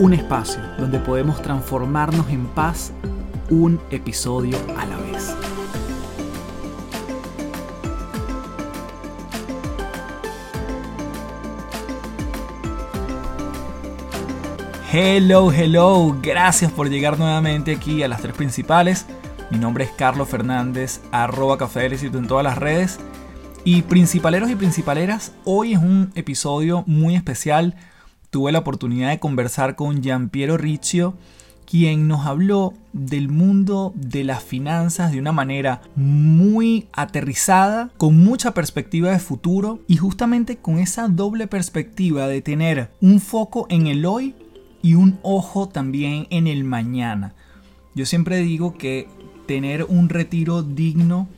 Un espacio donde podemos transformarnos en paz un episodio a la vez. Hello, hello, gracias por llegar nuevamente aquí a las tres principales. Mi nombre es Carlos Fernández, arroba café en todas las redes y principaleros y principaleras, hoy es un episodio muy especial. Tuve la oportunidad de conversar con Giampiero Riccio, quien nos habló del mundo de las finanzas de una manera muy aterrizada, con mucha perspectiva de futuro y justamente con esa doble perspectiva de tener un foco en el hoy y un ojo también en el mañana. Yo siempre digo que tener un retiro digno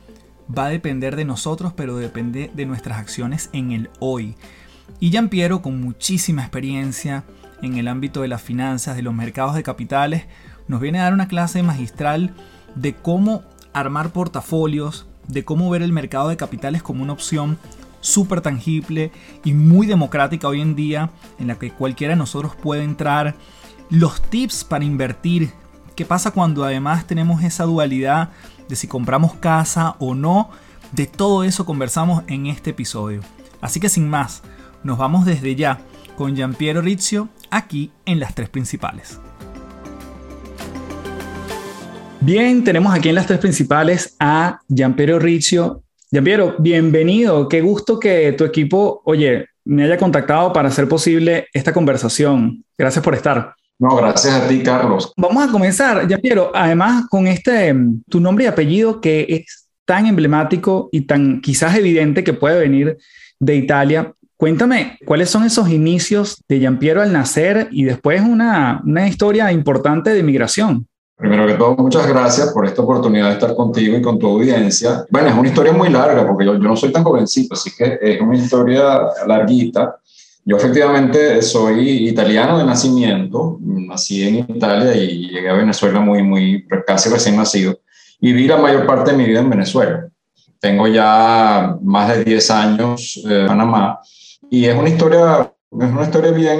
va a depender de nosotros, pero depende de nuestras acciones en el hoy. Y Jean Piero, con muchísima experiencia en el ámbito de las finanzas, de los mercados de capitales, nos viene a dar una clase magistral de cómo armar portafolios, de cómo ver el mercado de capitales como una opción súper tangible y muy democrática hoy en día, en la que cualquiera de nosotros puede entrar, los tips para invertir, qué pasa cuando además tenemos esa dualidad de si compramos casa o no. De todo eso conversamos en este episodio. Así que sin más, nos vamos desde ya con Giampiero Rizio aquí en las tres principales. Bien, tenemos aquí en las tres principales a Giampiero Rizio. Giampiero, bienvenido. Qué gusto que tu equipo, oye, me haya contactado para hacer posible esta conversación. Gracias por estar. No, gracias a ti, Carlos. Vamos a comenzar, ya Piero, además con este, tu nombre y apellido que es tan emblemático y tan quizás evidente que puede venir de Italia. Cuéntame, ¿cuáles son esos inicios de Giampiero al nacer y después una, una historia importante de migración? Primero que todo, muchas gracias por esta oportunidad de estar contigo y con tu audiencia. Bueno, es una historia muy larga porque yo, yo no soy tan jovencito, así que es una historia larguita. Yo efectivamente soy italiano de nacimiento, nací en Italia y llegué a Venezuela muy, muy, casi recién nacido. Y viví la mayor parte de mi vida en Venezuela. Tengo ya más de 10 años en Panamá y es una historia, es una historia bien,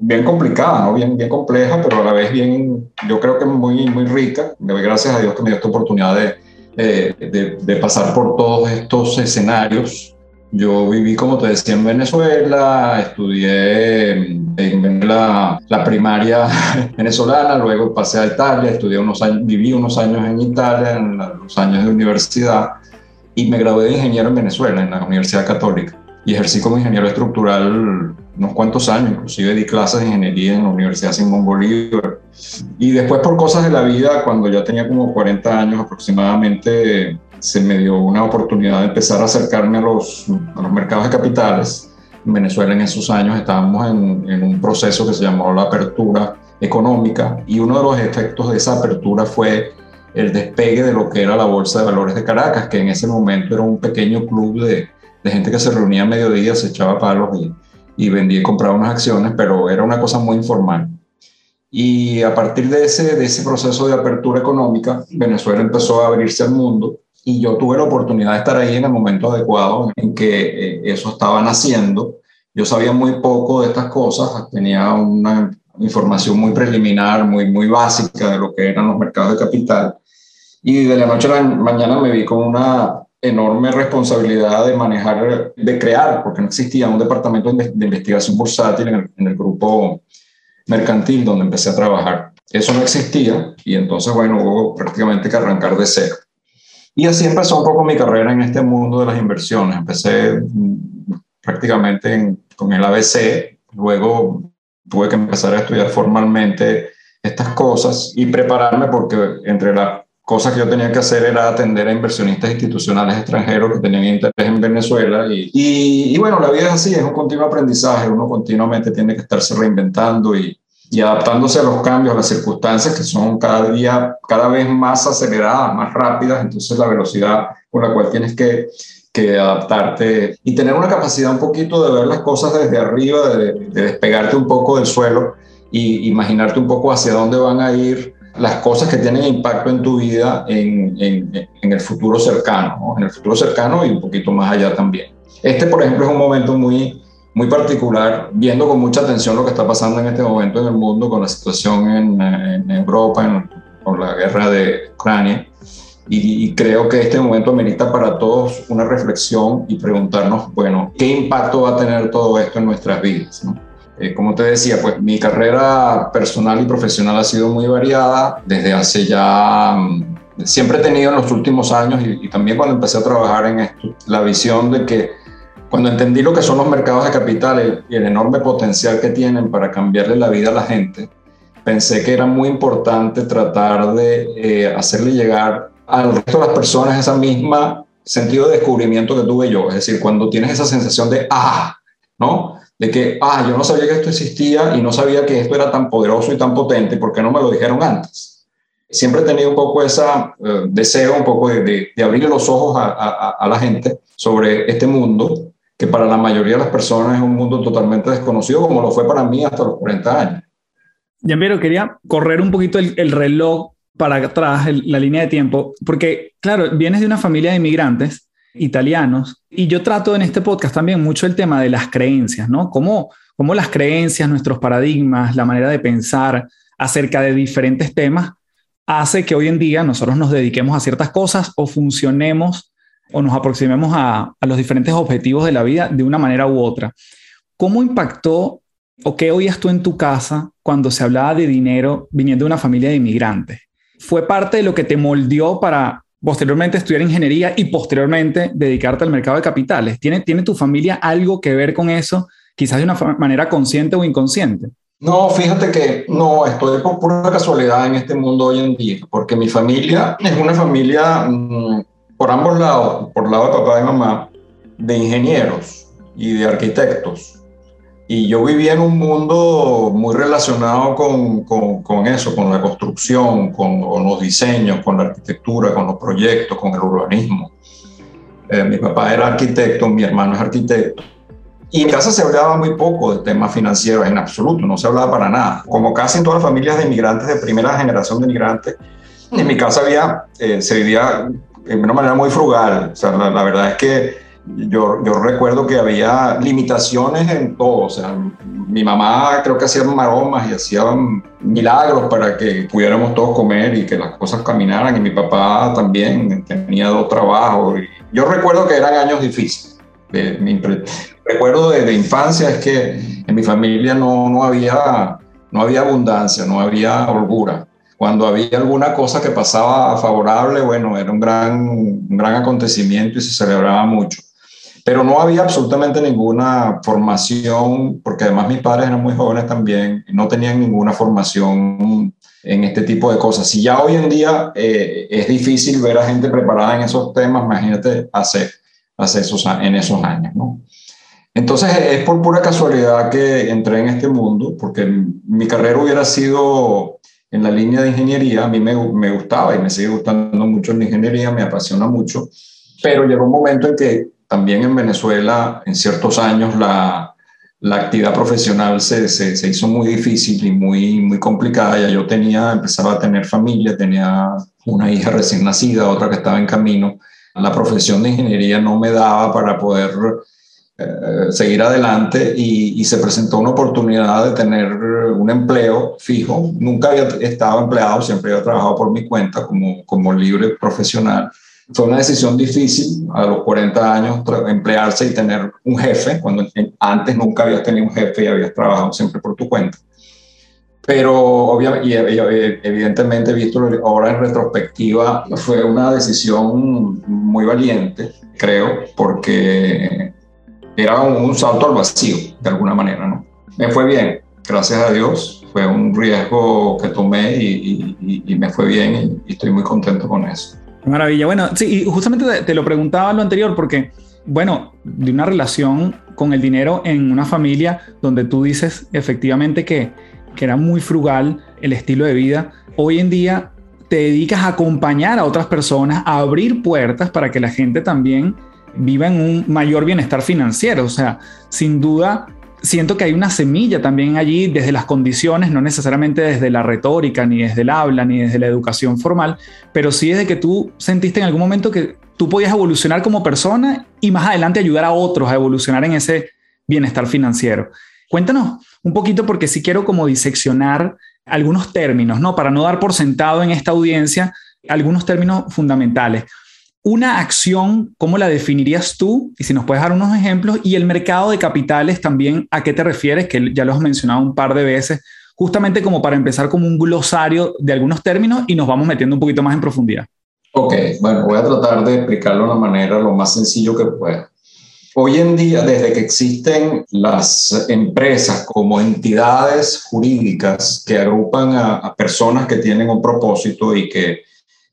bien complicada, ¿no? bien, bien compleja, pero a la vez bien, yo creo que muy, muy rica. Gracias a Dios que me dio esta oportunidad de, de, de pasar por todos estos escenarios yo viví, como te decía, en Venezuela, estudié en la, la, primaria venezolana, luego pasé a Italia, estudié unos años, viví unos años en Italia, en los años de universidad, y me gradué de ingeniero en Venezuela, en la Universidad Católica, y ejercí como ingeniero estructural unos cuantos años, inclusive di clases de ingeniería en la Universidad Simón Bolívar. Y después por cosas de la vida, cuando ya tenía como 40 años aproximadamente, se me dio una oportunidad de empezar a acercarme a los, a los mercados de capitales. En Venezuela en esos años estábamos en, en, un proceso que se llamó la apertura económica y uno de los efectos de esa apertura fue el despegue de lo que era la Bolsa de Valores de Caracas, que en ese momento era un pequeño club de, de gente que se reunía a mediodía, se echaba palos y, y vendía y compraba unas acciones, pero era una cosa muy informal. Y a partir de ese, de ese proceso de apertura económica, Venezuela empezó a abrirse al mundo y yo tuve la oportunidad de estar ahí en el momento adecuado en que eh, eso estaba naciendo. Yo sabía muy poco de estas cosas, tenía una información muy preliminar, muy, muy básica de lo que eran los mercados de capital. Y de la noche a la mañana me vi con una enorme responsabilidad de manejar, de crear, porque no existía un departamento de investigación bursátil en el, en el grupo mercantil donde empecé a trabajar. Eso no existía y entonces, bueno, hubo prácticamente que arrancar de cero. Y así empezó un poco mi carrera en este mundo de las inversiones. Empecé mm, prácticamente con el ABC, luego tuve que empezar a estudiar formalmente estas cosas y prepararme porque entre las cosas que yo tenía que hacer era atender a inversionistas institucionales extranjeros que tenían interés en Venezuela. Y, y, y bueno, la vida es así, es un continuo aprendizaje, uno continuamente tiene que estarse reinventando y, y adaptándose a los cambios, a las circunstancias que son cada día, cada vez más aceleradas, más rápidas, entonces la velocidad con la cual tienes que, que adaptarte y tener una capacidad un poquito de ver las cosas desde arriba, de, de despegarte un poco del suelo y imaginarte un poco hacia dónde van a ir las cosas que tienen impacto en tu vida en, en, el futuro cercano, en el futuro cercano y un poquito más allá también. Este, por ejemplo, es un momento muy, muy particular, viendo con mucha atención lo que está pasando en este momento en el mundo con la situación en, Europa, con la guerra de Ucrania. Y, creo que este momento amerita para todos una reflexión y preguntarnos, bueno, ¿qué impacto va a tener todo esto en nuestras vidas? Eh, como te decía, pues mi carrera personal y profesional ha sido muy variada desde hace ya, mm, siempre he tenido en los últimos años y, también cuando empecé a trabajar en esto, la visión de que cuando entendí lo que son los mercados de capital y el enorme potencial que tienen para cambiarle la vida a la gente, pensé que era muy importante tratar de eh, hacerle llegar al resto de las personas esa misma sentido de descubrimiento que tuve yo. Es decir, cuando tienes esa sensación de, ah, ¿no? De que, ah, yo no sabía que esto existía y no sabía que esto era tan poderoso y tan potente, ¿por qué no me lo dijeron antes? Siempre he tenido un poco ese eh, deseo, un poco de, de, abrirle los ojos a, a, a, la gente sobre este mundo, que para la mayoría de las personas es un mundo totalmente desconocido, como lo fue para mí hasta los 40 años. Yamiro, quería correr un poquito el, el reloj para atrás, el, la línea de tiempo, porque, claro, vienes de una familia de inmigrantes italianos. Y yo trato en este podcast también mucho el tema de las creencias, ¿no? Cómo, cómo las creencias, nuestros paradigmas, la manera de pensar acerca de diferentes temas hace que hoy en día nosotros nos dediquemos a ciertas cosas o funcionemos o nos aproximemos a, a los diferentes objetivos de la vida de una manera u otra. ¿Cómo impactó o qué oías tú en tu casa cuando se hablaba de dinero viniendo de una familia de inmigrantes? ¿Fue parte de lo que te moldeó para posteriormente estudiar ingeniería y posteriormente dedicarte al mercado de capitales? ¿Tiene, ¿Tiene tu familia algo que ver con eso, quizás de una manera consciente o inconsciente? No, fíjate que no, estoy por pura casualidad en este mundo hoy en día, porque mi familia es una familia mmm, por ambos lados, por lado de papá y mamá, de ingenieros y de arquitectos. Y yo vivía en un mundo muy relacionado con, con, con eso, con la construcción, con, con, los diseños, con la arquitectura, con los proyectos, con el urbanismo. Eh, mi papá era arquitecto, mi hermano es arquitecto. Y en casa se hablaba muy poco de temas financieros, en absoluto, no se hablaba para nada. Como casi en todas las familias de inmigrantes, de primera generación de inmigrantes, en mi casa había, eh, se vivía de una manera muy frugal. O sea, la, la verdad es que yo, yo, recuerdo que había limitaciones en todo. O sea, mi mamá creo que hacía maromas y hacía milagros para que pudiéramos todos comer y que las cosas caminaran. Y mi papá también tenía dos trabajos. Y yo recuerdo que eran años difíciles. Mi recuerdo de, de, infancia es que en mi familia no, no, había, no había abundancia, no había holgura. Cuando había alguna cosa que pasaba favorable, bueno, era un gran, un gran acontecimiento y se celebraba mucho pero no había absolutamente ninguna formación, porque además mis padres eran muy jóvenes también, no tenían ninguna formación en este tipo de cosas. Si ya hoy en día eh, es difícil ver a gente preparada en esos temas, imagínate hace, hace esos, en esos años, ¿no? Entonces es por pura casualidad que entré en este mundo, porque mi carrera hubiera sido en la línea de ingeniería, a mí me, me gustaba y me sigue gustando mucho la ingeniería, me apasiona mucho, pero llegó un momento en que también en Venezuela, en ciertos años, la, la actividad profesional se, se, hizo muy difícil y muy, muy complicada. Ya yo tenía, empezaba a tener familia, tenía una hija recién nacida, otra que estaba en camino. La profesión de ingeniería no me daba para poder eh, seguir adelante y, y, se presentó una oportunidad de tener un empleo fijo. Nunca había estado empleado, siempre había trabajado por mi cuenta como, como libre profesional fue una decisión difícil a los 40 años emplearse y tener un jefe, cuando antes nunca habías tenido un jefe y habías trabajado siempre por tu cuenta. Pero obviamente, y evidentemente, visto ahora en retrospectiva, fue una decisión muy valiente, creo, porque era un, salto al vacío, de alguna manera, ¿no? Me fue bien, gracias a Dios, fue un riesgo que tomé y, y, y me fue bien y, y estoy muy contento con eso. Maravilla. Bueno, sí, y justamente te, lo preguntaba lo anterior porque, bueno, de una relación con el dinero en una familia donde tú dices efectivamente que que era muy frugal el estilo de vida, hoy en día te dedicas a acompañar a otras personas, a abrir puertas para que la gente también viva en un mayor bienestar financiero. O sea, sin duda, siento que hay una semilla también allí desde las condiciones, no necesariamente desde la retórica, ni desde el habla, ni desde la educación formal, pero sí desde que tú sentiste en algún momento que tú podías evolucionar como persona y más adelante ayudar a otros a evolucionar en ese bienestar financiero. Cuéntanos un poquito porque sí quiero como diseccionar algunos términos, ¿no? Para no dar por sentado en esta audiencia algunos términos fundamentales. Una acción, ¿cómo la definirías tú? Y si nos puedes dar unos ejemplos. Y el mercado de capitales también, ¿a qué te refieres? Que ya lo has mencionado un par de veces, justamente como para empezar como un glosario de algunos términos y nos vamos metiendo un poquito más en profundidad. Ok, bueno, voy a tratar de explicarlo de una manera lo más sencillo que pueda. Hoy en día, desde que existen las empresas como entidades jurídicas que agrupan a, personas que tienen un propósito y que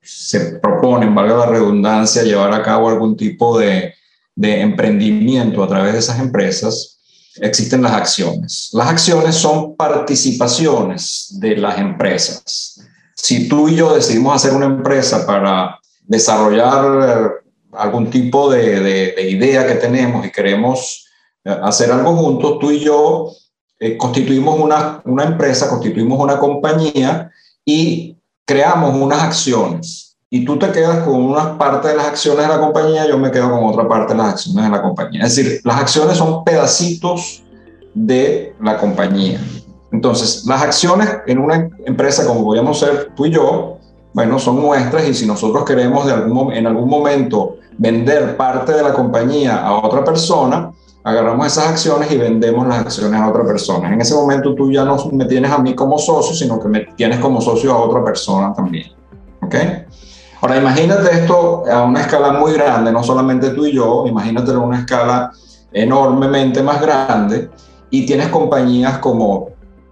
se proponen, valga la redundancia, llevar a cabo algún tipo de, emprendimiento a través de esas empresas, existen las acciones. Las acciones son participaciones de las empresas. Si tú y yo decidimos hacer una empresa para desarrollar algún tipo de, idea que tenemos y queremos eh, hacer algo juntos, tú y yo eh, constituimos una, una empresa, constituimos una compañía y creamos unas acciones. Y tú te quedas con una parte de las acciones de la compañía, yo me quedo con otra parte de las acciones de la compañía. Es decir, las acciones son pedacitos de la compañía. Entonces, las acciones en una empresa como podríamos ser tú y yo, bueno, son nuestras y si nosotros queremos de algún, en algún momento vender parte de la compañía a otra persona, agarramos esas acciones y vendemos las acciones a otra persona. En ese momento tú ya no me tienes a mí como socio, sino que me tienes como socio a otra persona también. ¿Ok? Ahora imagínate esto a una escala muy grande, no solamente tú y yo, imagínatelo a una escala enormemente más grande y tienes compañías como,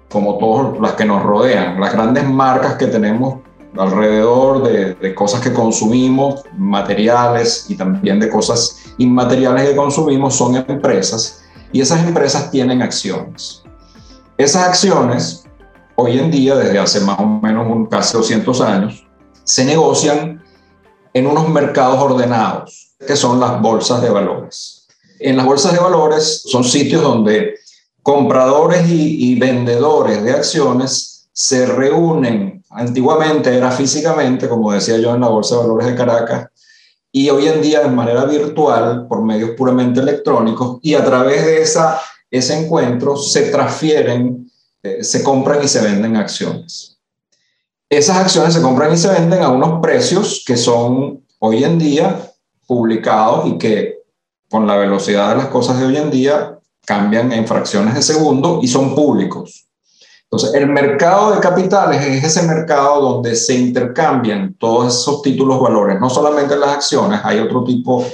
como todas las que nos rodean, las grandes marcas que tenemos alrededor de, cosas que consumimos, materiales y también de cosas inmateriales que consumimos son empresas y esas empresas tienen acciones. Esas acciones, hoy en día, desde hace más o menos casi 200 años, se negocian en unos mercados ordenados, que son las bolsas de valores. En las bolsas de valores son sitios donde compradores y vendedores de acciones se reúnen Antiguamente era físicamente, como decía yo, en la Bolsa de Valores de Caracas, y hoy en día de manera virtual, por medios puramente electrónicos, y a través de esa, ese encuentro se transfieren, eh, se compran y se venden acciones. Esas acciones se compran y se venden a unos precios que son hoy en día publicados y que con la velocidad de las cosas de hoy en día cambian en fracciones de segundo y son públicos. Entonces, el mercado de capitales es ese mercado donde se intercambian todos esos títulos valores, no solamente las acciones, hay otro tipo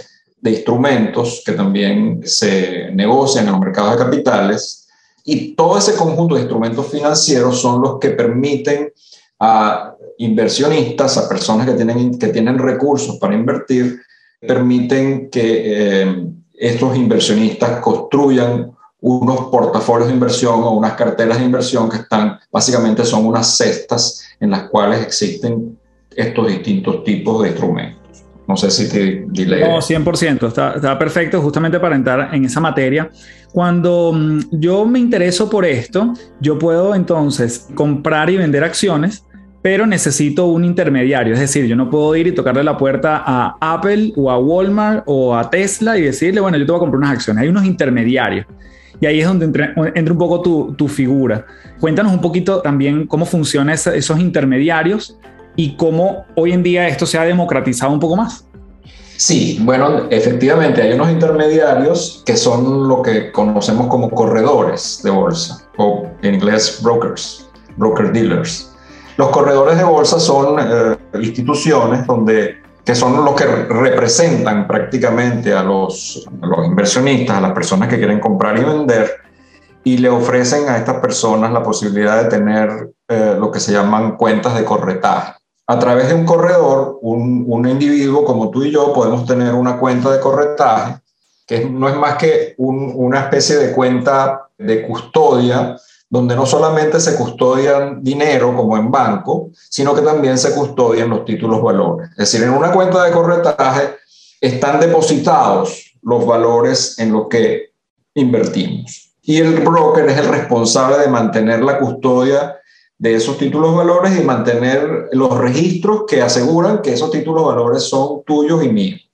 de instrumentos que también se negocian en los mercados de capitales y todo ese conjunto de instrumentos financieros son los que permiten a inversionistas, a personas que tienen, que tienen recursos para invertir, permiten que eh, estos inversionistas construyan unos portafolios de inversión o unas carteras de inversión que están, básicamente son unas cestas en las cuales existen estos distintos tipos de instrumentos. No sé si te dile. No, 100%, está, está, perfecto justamente para entrar en esa materia. Cuando mm, yo me intereso por esto, yo puedo entonces comprar y vender acciones, pero necesito un intermediario. Es decir, yo no puedo ir y tocarle la puerta a Apple o a Walmart o a Tesla y decirle, bueno, yo te voy a comprar unas acciones. Hay unos intermediarios. Y ahí es donde entra, un poco tu, tu, figura. Cuéntanos un poquito también cómo funcionan esos intermediarios y cómo hoy en día esto se ha democratizado un poco más. Sí, bueno, efectivamente hay unos intermediarios que son lo que conocemos como corredores de bolsa o en inglés brokers, broker dealers. Los corredores de bolsa son eh, instituciones donde que son los que representan prácticamente a los, inversionistas, a las personas que quieren comprar y vender, y le ofrecen a estas personas la posibilidad de tener eh, lo que se llaman cuentas de corretaje. A través de un corredor, un, individuo como tú y yo podemos tener una cuenta de corretaje, que no es más que una especie de cuenta de custodia donde no solamente se custodian dinero como en banco, sino que también se custodian los títulos valores. Es decir, en una cuenta de corretaje están depositados los valores en los que invertimos. Y el broker es el responsable de mantener la custodia de esos títulos valores y mantener los registros que aseguran que esos títulos valores son tuyos y míos.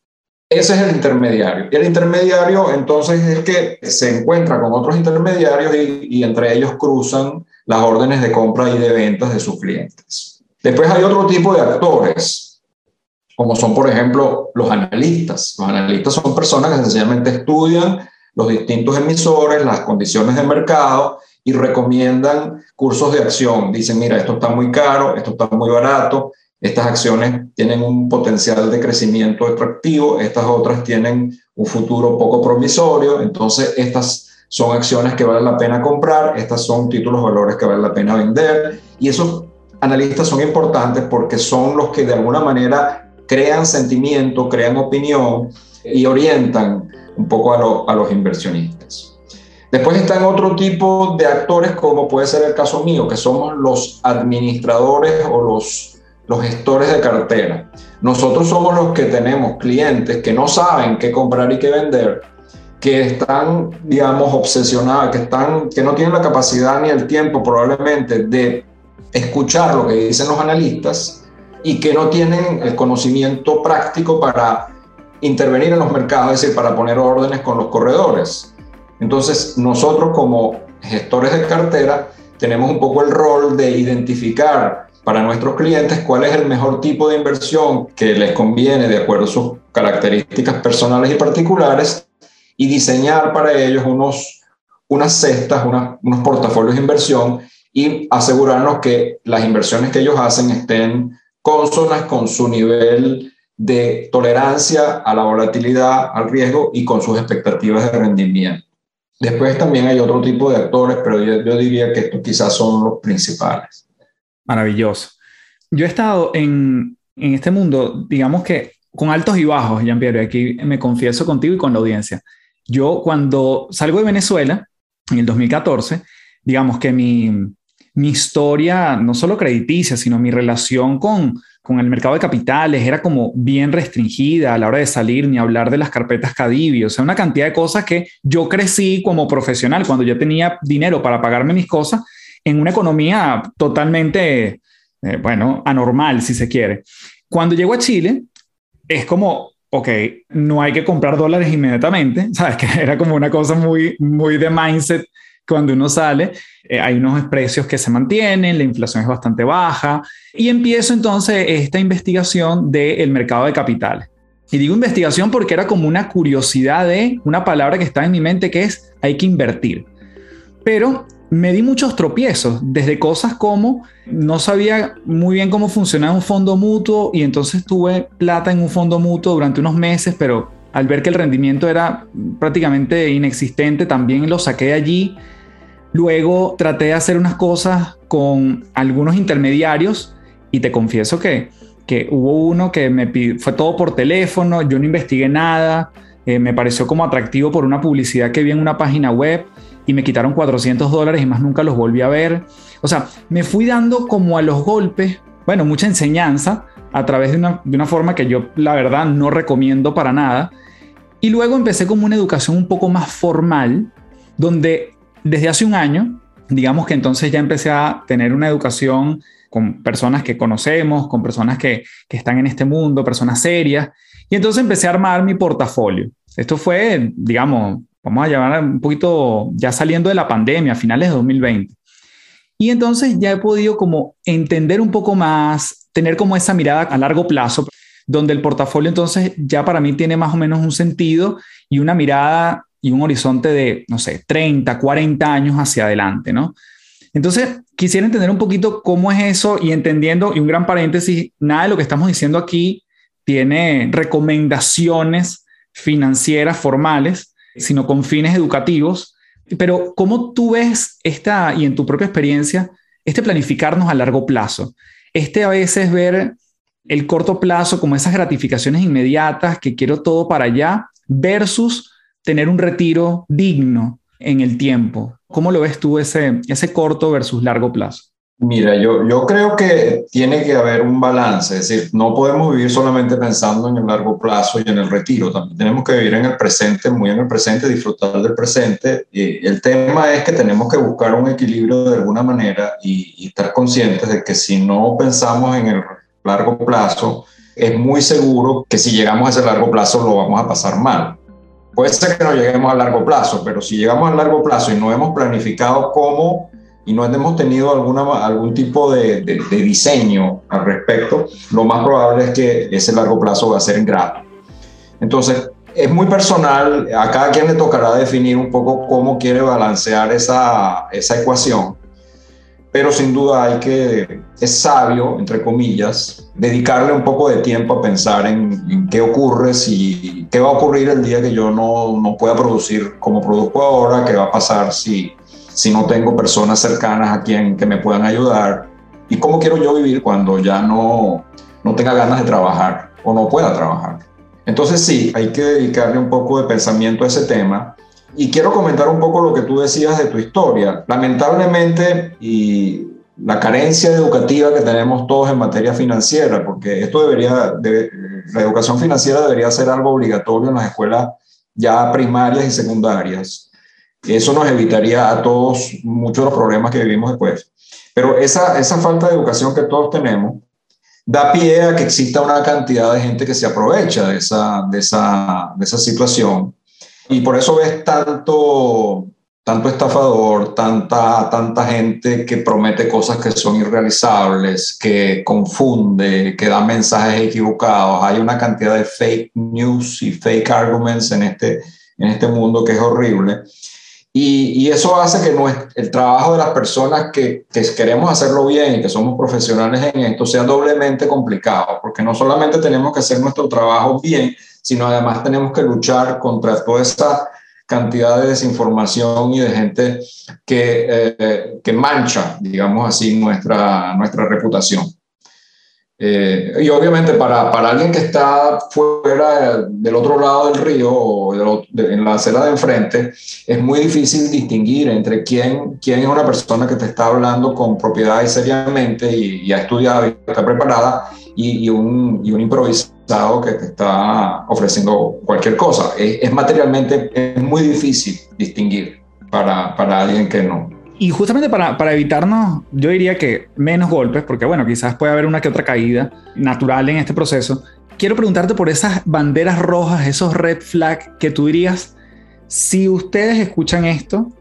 Ese es el intermediario. Y el intermediario entonces es que se encuentra con otros intermediarios y, y, entre ellos cruzan las órdenes de compra y de ventas de sus clientes. Después hay otro tipo de actores, como son por ejemplo los analistas. Los analistas son personas que sencillamente estudian los distintos emisores, las condiciones de mercado y recomiendan cursos de acción. Dicen, mira, esto está muy caro, esto está muy barato, estas acciones tienen un potencial de crecimiento atractivo, estas otras tienen un futuro poco promisorio, entonces estas son acciones que vale la pena comprar, estas son títulos valores que vale la pena vender y esos analistas son importantes porque son los que de alguna manera crean sentimiento, crean opinión y orientan un poco a, a los inversionistas. Después están otro tipo de actores, como puede ser el caso mío, que somos los administradores o los, los gestores de cartera. Nosotros somos los que tenemos clientes que no saben qué comprar y qué vender, que están, digamos, obsesionados, que, están, que no tienen la capacidad ni el tiempo probablemente de escuchar lo que dicen los analistas y que no tienen el conocimiento práctico para intervenir en los mercados, es decir, para poner órdenes con los corredores. Entonces, nosotros como gestores de cartera tenemos un poco el rol de identificar para nuestros clientes cuál es el mejor tipo de inversión que les conviene de acuerdo a sus características personales y particulares y diseñar para ellos unos, unas cestas, unos portafolios de inversión y asegurarnos que las inversiones que ellos hacen estén consonas con su nivel de tolerancia a la volatilidad, al riesgo y con sus expectativas de rendimiento. Después también hay otro tipo de actores, pero yo, diría que estos quizás son los principales. Maravilloso. Yo he estado en, en este mundo, digamos que con altos y bajos, Jean-Pierre, aquí me confieso contigo y con la audiencia. Yo cuando salgo de Venezuela, en el 2014, digamos que mi, mi historia, no solo crediticia, sino mi relación con, con el mercado de capitales era como bien restringida a la hora de salir ni hablar de las carpetas Cadivi, o sea, una cantidad de cosas que yo crecí como profesional cuando yo tenía dinero para pagarme mis cosas en una economía totalmente, eh, bueno, anormal, si se quiere. Cuando llego a Chile, es como, ok, no hay que comprar dólares inmediatamente, ¿sabes? Que era como una cosa muy, muy de mindset cuando uno sale, eh, hay unos precios que se mantienen, la inflación es bastante baja y empiezo entonces esta investigación del mercado de capitales. Y digo investigación porque era como una curiosidad de una palabra que está en mi mente que es hay que invertir. Pero me di muchos tropiezos, desde cosas como no sabía muy bien cómo funcionaba un fondo mutuo y entonces tuve plata en un fondo mutuo durante unos meses, pero al ver que el rendimiento era prácticamente inexistente, también lo saqué de allí. Luego traté de hacer unas cosas con algunos intermediarios y te confieso que, que hubo uno que me pidió, fue todo por teléfono, yo no investigué nada, eh, me pareció como atractivo por una publicidad que vi en una página web y me quitaron 400 dólares y más nunca los volví a ver. O sea, me fui dando como a los golpes, bueno, mucha enseñanza a través de una, de una forma que yo la verdad no recomiendo para nada. Y luego empecé como una educación un poco más formal, donde desde hace un año, digamos que entonces ya empecé a tener una educación con personas que conocemos, con personas que, están en este mundo, personas serias, y entonces empecé a armar mi portafolio. Esto fue, digamos, vamos a llamar un poquito ya saliendo de la pandemia, a finales de 2020. Y entonces ya he podido como entender un poco más, tener como esa mirada a largo plazo, donde el portafolio entonces ya para mí tiene más o menos un sentido y una mirada y un horizonte de, no sé, 30, 40 años hacia adelante, ¿no? Entonces, quisiera entender un poquito cómo es eso y entendiendo, y un gran paréntesis, nada de lo que estamos diciendo aquí tiene recomendaciones financieras formales, sino con fines educativos. Pero, ¿cómo tú ves esta, y en tu propia experiencia, este planificarnos a largo plazo? Este a veces ver el corto plazo como esas gratificaciones inmediatas, que quiero todo para allá, versus tener un retiro digno en el tiempo. ¿Cómo lo ves tú ese, ese corto versus largo plazo? Mira, yo, yo creo que tiene que haber un balance, es decir, no podemos vivir solamente pensando en el largo plazo y en el retiro, también tenemos que vivir en el presente, muy en el presente, disfrutar del presente. Y el tema es que tenemos que buscar un equilibrio de alguna manera y, y estar conscientes de que si no pensamos en el largo plazo, es muy seguro que si llegamos a ese largo plazo lo vamos a pasar mal. Puede ser que no lleguemos a largo plazo, pero si llegamos a largo plazo y no hemos planificado cómo y no hemos tenido algún tipo de, diseño al respecto, lo más probable es que ese largo plazo va a ser ingrato. Entonces, es muy personal, a cada quien le tocará definir un poco cómo quiere balancear esa, ecuación, pero sin duda hay que, es sabio, entre comillas, dedicarle un poco de tiempo a pensar en, en, qué ocurre, si, qué va a ocurrir el día que yo no, no pueda producir como produzco ahora, qué va a pasar si si no tengo personas cercanas a quien que me puedan ayudar y cómo quiero yo vivir cuando ya no, no tenga ganas de trabajar o no pueda trabajar. Entonces sí, hay que dedicarle un poco de pensamiento a ese tema. Y quiero comentar un poco lo que tú decías de tu historia. Lamentablemente, y la carencia educativa que tenemos todos en materia financiera, porque esto debería, la educación financiera debería ser algo obligatorio en las escuelas ya primarias y secundarias. Eso nos evitaría a todos muchos de los problemas que vivimos después. Pero esa, esa falta de educación que todos tenemos da pie a que exista una cantidad de gente que se aprovecha de esa, de esa, de esa situación. Y por eso ves tanto, tanto estafador, tanta, tanta gente que promete cosas que son irrealizables, que confunde, que da mensajes equivocados. Hay una cantidad de fake news y fake arguments en este, en este mundo que es horrible. Y, eso hace que el trabajo de las personas que, que, queremos hacerlo bien y que somos profesionales en esto sea doblemente complicado, porque no solamente tenemos que hacer nuestro trabajo bien, sino además tenemos que luchar contra toda esa cantidad de desinformación y de gente que, eh, que mancha, digamos así, nuestra, nuestra reputación. Eh, y obviamente para, para, alguien que está fuera del otro lado del río o en la acera de enfrente, es muy difícil distinguir entre quién, quién es una persona que te está hablando con propiedad y seriamente y, y ha estudiado y está preparada y, y, un, y, un, improvisado que te está ofreciendo cualquier cosa. Es, es materialmente es muy difícil distinguir para, para alguien que no. Y justamente para, para, evitarnos, yo diría que menos golpes, porque bueno, quizás puede haber una que otra caída natural en este proceso. Quiero preguntarte por esas banderas rojas, esos red flags que tú dirías, si ustedes escuchan esto,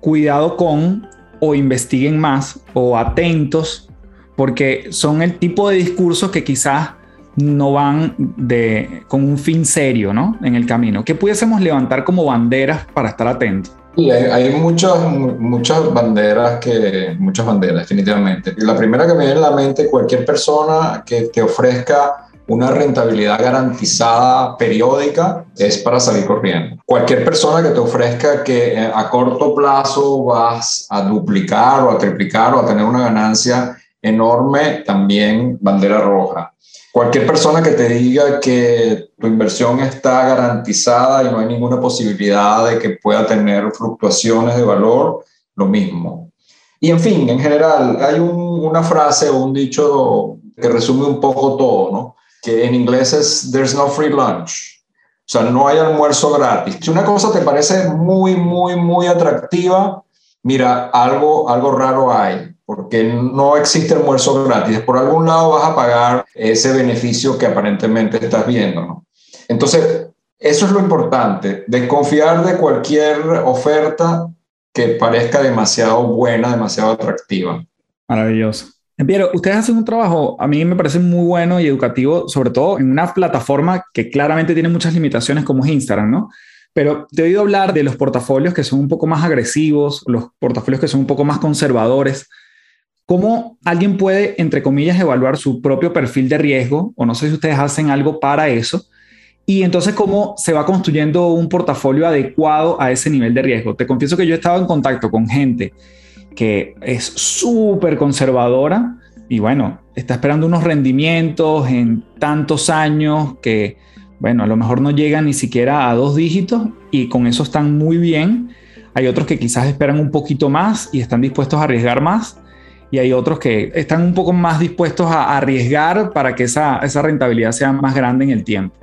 cuidado con o investiguen más o atentos, porque son el tipo de discursos que quizás no van de, con un fin serio ¿no? en el camino. ¿Qué pudiésemos levantar como banderas para estar atentos? Sí, hay, muchas, muchas banderas que, muchas banderas definitivamente. La primera que me viene a la mente, cualquier persona que te ofrezca una rentabilidad garantizada periódica es para salir corriendo. Cualquier persona que te ofrezca que eh, a corto plazo vas a duplicar o a triplicar o a tener una ganancia enorme, también bandera roja. Cualquier persona que te diga que tu inversión está garantizada y no hay ninguna posibilidad de que pueda tener fluctuaciones de valor, lo mismo. Y en fin, en general, hay una frase o un dicho que resume un poco todo, ¿no? Que en inglés es there's no free lunch. O sea, no hay almuerzo gratis. Si una cosa te parece muy, muy, muy atractiva, mira, algo, algo raro hay porque no existe almuerzo gratis. Por algún lado vas a pagar ese beneficio que aparentemente estás viendo. ¿no? Entonces, eso es lo importante, desconfiar de cualquier oferta que parezca demasiado buena, demasiado atractiva. Maravilloso. Piero, ustedes hacen un trabajo, a mí me parece muy bueno y educativo, sobre todo en una plataforma que claramente tiene muchas limitaciones como es Instagram, ¿no? Pero te he oído hablar de los portafolios que son un poco más agresivos, los portafolios que son un poco más conservadores. ¿Cómo alguien puede, entre comillas, evaluar su propio perfil de riesgo? O no sé si ustedes hacen algo para eso. Y entonces, ¿cómo se va construyendo un portafolio adecuado a ese nivel de riesgo? Te confieso que yo he estado en contacto con gente que es súper conservadora y bueno, está esperando unos rendimientos en tantos años que, bueno, a lo mejor no llegan ni siquiera a dos dígitos y con eso están muy bien hay otros que quizás esperan un poquito más y están dispuestos a arriesgar más, y hay otros que están un poco más dispuestos a arriesgar para que esa, esa rentabilidad sea más grande en el tiempo.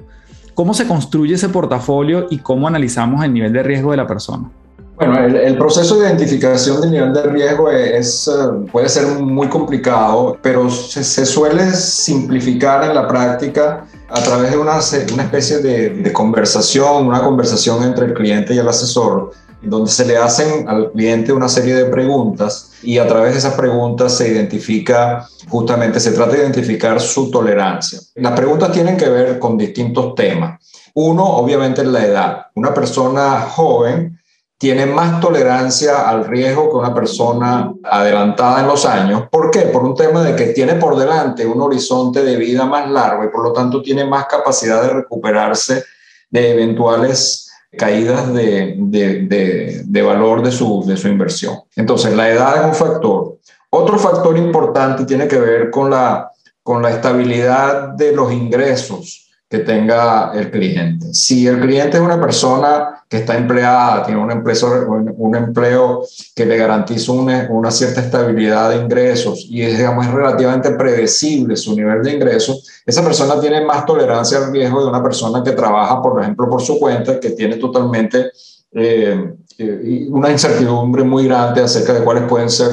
¿Cómo se construye ese portafolio y cómo analizamos el nivel de riesgo de la persona? Bueno, el, proceso de identificación del nivel de riesgo es, eh, puede ser muy complicado, pero se, suele simplificar en la práctica a través de una, una especie de, de, conversación, una conversación entre el cliente y el asesor, donde se le hacen al cliente una serie de preguntas y a través de esas preguntas se identifica, justamente se trata de identificar su tolerancia. Las preguntas tienen que ver con distintos temas. Uno, obviamente, es la edad. Una persona joven tiene más tolerancia al riesgo que una persona adelantada en los años. ¿Por qué? Por un tema de que tiene por delante un horizonte de vida más largo y por lo tanto tiene más capacidad de recuperarse de eventuales caídas de, de, de, valor de su, de su inversión. Entonces, la edad es un factor. Otro factor importante tiene que ver con la, con la estabilidad de los ingresos que tenga el cliente. Si el cliente es una persona que está empleada, tiene una empresa, un empleo que le garantiza una, una, cierta estabilidad de ingresos y es, digamos, es relativamente predecible su nivel de ingresos, esa persona tiene más tolerancia al riesgo de una persona que trabaja, por ejemplo, por su cuenta, que tiene totalmente eh, eh, una incertidumbre muy grande acerca de cuáles pueden ser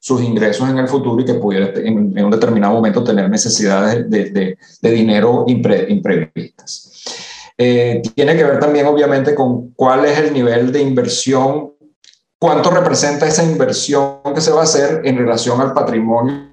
sus ingresos en el futuro y que pudiera en, un determinado momento tener necesidades de, de, de dinero imprevistas. Eh, tiene que ver también obviamente con cuál es el nivel de inversión, cuánto representa esa inversión que se va a hacer en relación al patrimonio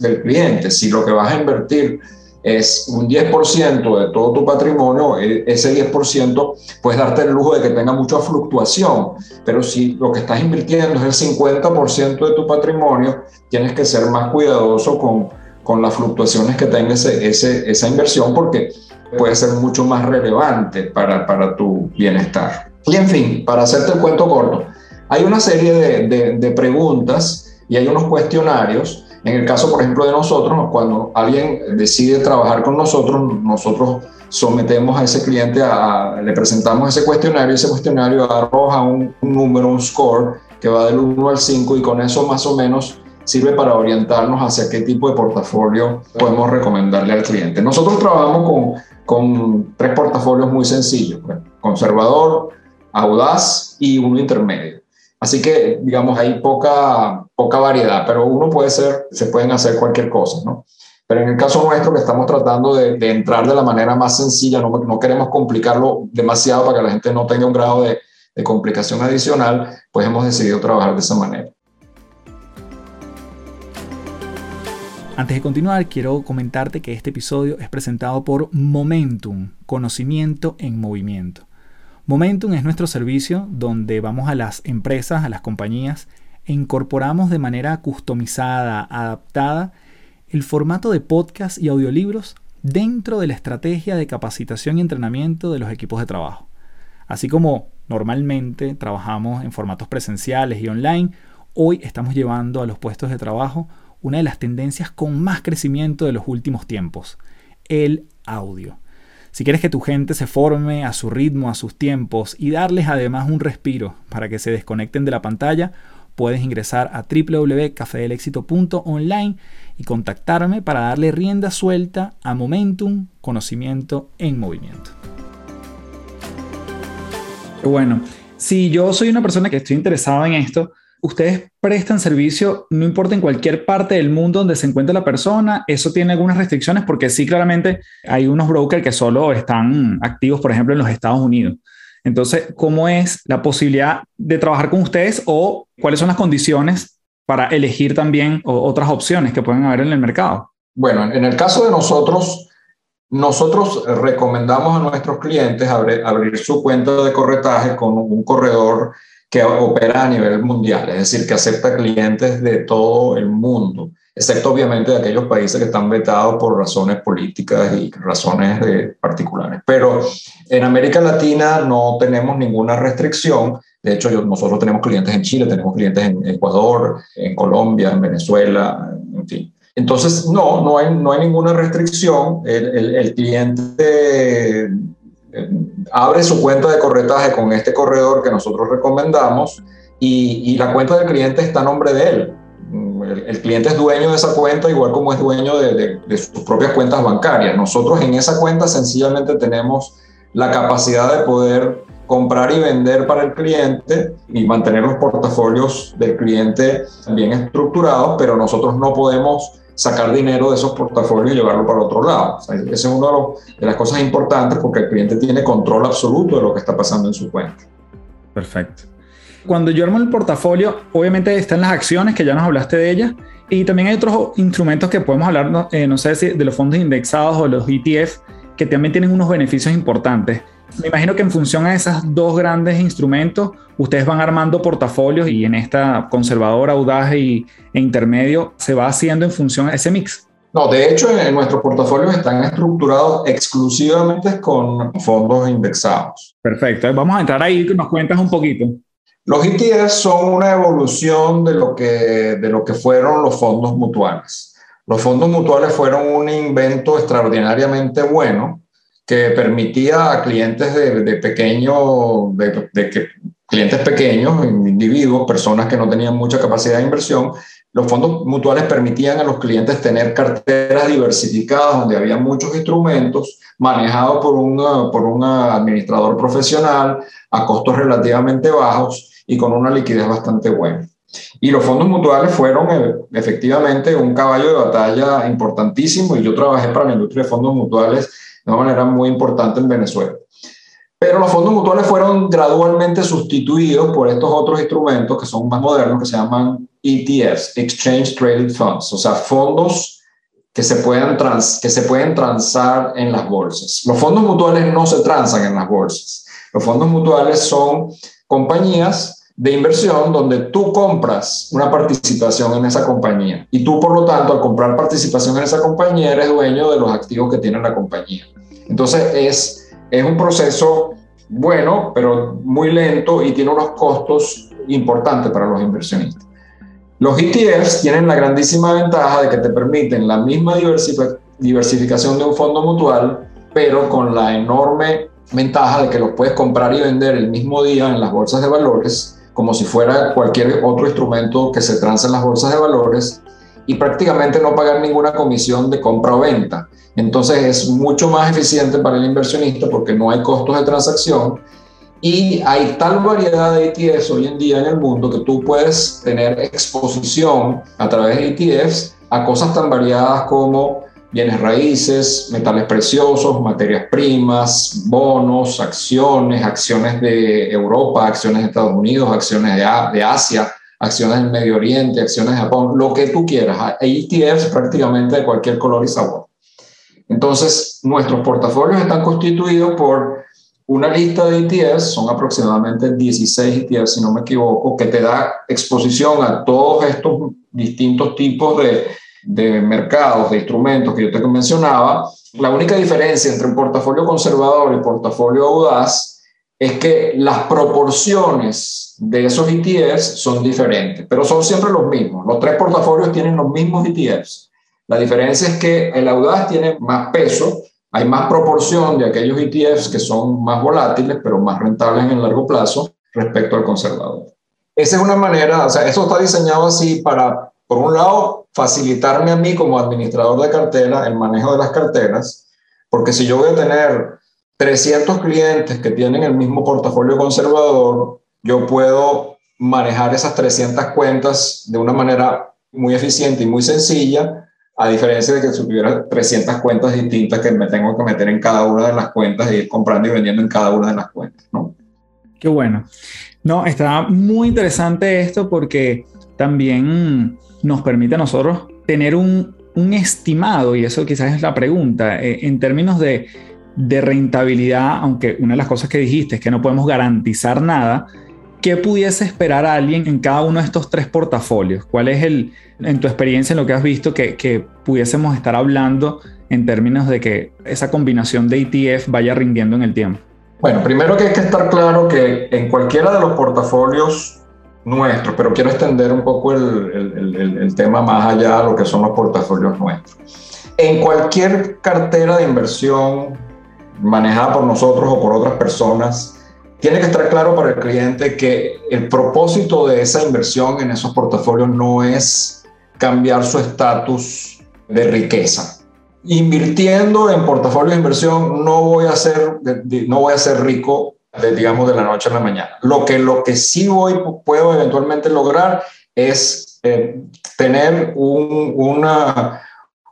del cliente. Si lo que vas a invertir es un 10% de todo tu patrimonio, e, ese 10% puedes darte el lujo de que tenga mucha fluctuación, pero si lo que estás invirtiendo es el 50% de tu patrimonio, tienes que ser más cuidadoso con, con las fluctuaciones que tenga ese, ese, esa inversión porque puede ser mucho más relevante para, para tu bienestar. Y en fin, para hacerte el cuento corto, hay una serie de, de, preguntas y hay unos cuestionarios en el caso, por ejemplo, de nosotros, cuando alguien decide trabajar con nosotros, nosotros sometemos a ese cliente, a, le presentamos ese cuestionario, ese cuestionario arroja un, número, un score que va del 1 al 5 y con eso más o menos sirve para orientarnos hacia qué tipo de portafolio podemos recomendarle al cliente. Nosotros trabajamos con, tres portafolios muy sencillos, pues, conservador, audaz y uno intermedio. Así que, digamos, hay poca, poca variedad, pero uno puede ser, se pueden hacer cualquier cosa, ¿no? Pero en el caso nuestro, que estamos tratando de, entrar de la manera más sencilla, no, queremos complicarlo demasiado para que la gente no tenga un grado de complicación adicional, pues hemos decidido trabajar de esa manera. Antes de continuar, quiero comentarte que este episodio es presentado por Momentum, conocimiento en movimiento. Momentum es nuestro servicio donde vamos a las empresas, a las compañías, e incorporamos de manera customizada, adaptada, el formato de podcast y audiolibros dentro de la estrategia de capacitación y entrenamiento de los equipos de trabajo. Así como normalmente trabajamos en formatos presenciales y online, hoy estamos llevando a los puestos de trabajo una de las tendencias con más crecimiento de los últimos tiempos, el audio. Si quieres que tu gente se forme a su ritmo, a sus tiempos y darles además un respiro para que se desconecten de la pantalla, puedes ingresar a www.cafedelexito.online y contactarme para darle rienda suelta a Momentum, conocimiento en movimiento. Bueno, si yo soy una persona que estoy interesada en esto, ustedes prestan servicio, no importa en cualquier parte del mundo donde se encuentre la persona, eso tiene algunas restricciones porque sí, claramente hay unos brokers que solo están activos, por ejemplo, en los Estados Unidos. Entonces, ¿cómo es la posibilidad de trabajar con ustedes o cuáles son las condiciones para elegir también otras opciones que pueden haber en el mercado? Bueno, en el caso de nosotros, nosotros recomendamos a nuestros clientes abrir, abrir su cuenta de corretaje con un corredor que opera a nivel mundial, es decir, que acepta clientes de todo el mundo, excepto obviamente de aquellos países que están vetados por razones políticas y razones de particulares. Pero en América Latina no tenemos ninguna restricción. De hecho, nosotros tenemos clientes en Chile, tenemos clientes en Ecuador, en Colombia, en Venezuela, en fin. Entonces, no, no hay, no hay ninguna restricción. El cliente abre su cuenta de corretaje con este corredor que nosotros recomendamos y, la cuenta del cliente está a nombre de él. El, cliente es dueño de esa cuenta igual como es dueño de sus propias cuentas bancarias. Nosotros en esa cuenta sencillamente tenemos la capacidad de poder comprar y vender para el cliente y mantener los portafolios del cliente bien estructurados, pero nosotros no podemos sacar dinero de esos portafolios y llevarlo para otro lado. esa es una de, las cosas importantes porque el cliente tiene control absoluto de lo que está pasando en su cuenta. Perfecto. Cuando yo armo el portafolio, obviamente están las acciones, que ya nos hablaste de ellas, y también hay otros instrumentos que podemos hablar, eh, no sé si de los fondos indexados o los ETF, que también tienen unos beneficios importantes. Me imagino que en función a esos dos grandes instrumentos, ustedes van armando portafolios y en esta conservadora, audaz y, e intermedio se va haciendo en función a ese mix. No, de hecho, en nuestros portafolios están estructurados exclusivamente con fondos indexados. Perfecto. Vamos a entrar ahí, nos cuentas un poquito. Los ETFs son una evolución de lo, que, de lo que fueron los fondos mutuales. Los fondos mutuales fueron un invento extraordinariamente bueno que permitía a clientes de, de pequeño, de, clientes pequeños, individuos, personas que no tenían mucha capacidad de inversión, los fondos mutuales permitían a los clientes tener carteras diversificadas donde había muchos instrumentos manejados por, por un administrador profesional a costos relativamente bajos y con una liquidez bastante buena. Y los fondos mutuales fueron eh, efectivamente un caballo de batalla importantísimo y yo trabajé para la industria de fondos mutuales de una manera muy importante en Venezuela. Pero los fondos mutuales fueron gradualmente sustituidos por estos otros instrumentos que son más modernos, que se llaman ETFs, Exchange Traded Funds, o sea, fondos que se, pueden trans, que se pueden transar en las bolsas. Los fondos mutuales no se transan en las bolsas. Los fondos mutuales son compañías de inversión donde tú compras una participación en esa compañía y tú por lo tanto al comprar participación en esa compañía eres dueño de los activos que tiene la compañía. Entonces es, es un proceso bueno, pero muy lento y tiene unos costos importantes para los inversionistas. Los ETFs tienen la grandísima ventaja de que te permiten la misma diversificación de un fondo mutual, pero con la enorme ventaja de que los puedes comprar y vender el mismo día en las bolsas de valores como si fuera cualquier otro instrumento que se transa en las bolsas de valores y prácticamente no pagar ninguna comisión de compra o venta. Entonces es mucho más eficiente para el inversionista porque no hay costos de transacción y hay tal variedad de ETFs hoy en día en el mundo que tú puedes tener exposición a través de ETFs a cosas tan variadas como bienes raíces, metales preciosos, materias primas, bonos, acciones, acciones de Europa, acciones de Estados Unidos, acciones de, Asia, acciones del Medio Oriente, acciones de Japón, lo que tú quieras. ETFs prácticamente de cualquier color y sabor. Entonces, nuestros portafolios están constituidos por una lista de ETFs, son aproximadamente 16 ETFs, si no me equivoco, que te da exposición a todos estos distintos tipos de, de mercados, de instrumentos que yo te mencionaba, la única diferencia entre un portafolio conservador y portafolio audaz es que las proporciones de esos ETFs son diferentes, pero son siempre los mismos. Los tres portafolios tienen los mismos ETFs. La diferencia es que el audaz tiene más peso, hay más proporción de aquellos ETFs que son más volátiles, pero más rentables en el largo plazo respecto al conservador. Esa es una manera, o sea, eso está diseñado así para por un lado, facilitarme a mí como administrador de cartera el manejo de las carteras, porque si yo voy a tener 300 clientes que tienen el mismo portafolio conservador, yo puedo manejar esas 300 cuentas de una manera muy eficiente y muy sencilla, a diferencia de que si tuviera 300 cuentas distintas que me tengo que meter en cada una de las cuentas y ir comprando y vendiendo en cada una de las cuentas, ¿no? Qué bueno. No, está muy interesante esto porque también nos permite a nosotros tener un, estimado, y eso quizás es la pregunta, eh, en términos de, rentabilidad, aunque una de las cosas que dijiste es que no podemos garantizar nada, ¿qué pudiese esperar a alguien en cada uno de estos tres portafolios? ¿Cuál es el, en tu experiencia, en lo que has visto, que, que pudiésemos estar hablando en términos de que esa combinación de ETF vaya rindiendo en el tiempo? Bueno, primero que hay que estar claro que en cualquiera de los portafolios nuestros, pero quiero extender un poco el, el, tema más allá de lo que son los portafolios nuestros. En cualquier cartera de inversión manejada por nosotros o por otras personas, tiene que estar claro para el cliente que el propósito de esa inversión en esos portafolios no es cambiar su estatus de riqueza. Invirtiendo en portafolios de inversión no voy a ser, no voy a ser rico, de, digamos, de la noche a la mañana. Lo que, lo que sí voy, puedo eventualmente lograr es eh, tener un, una,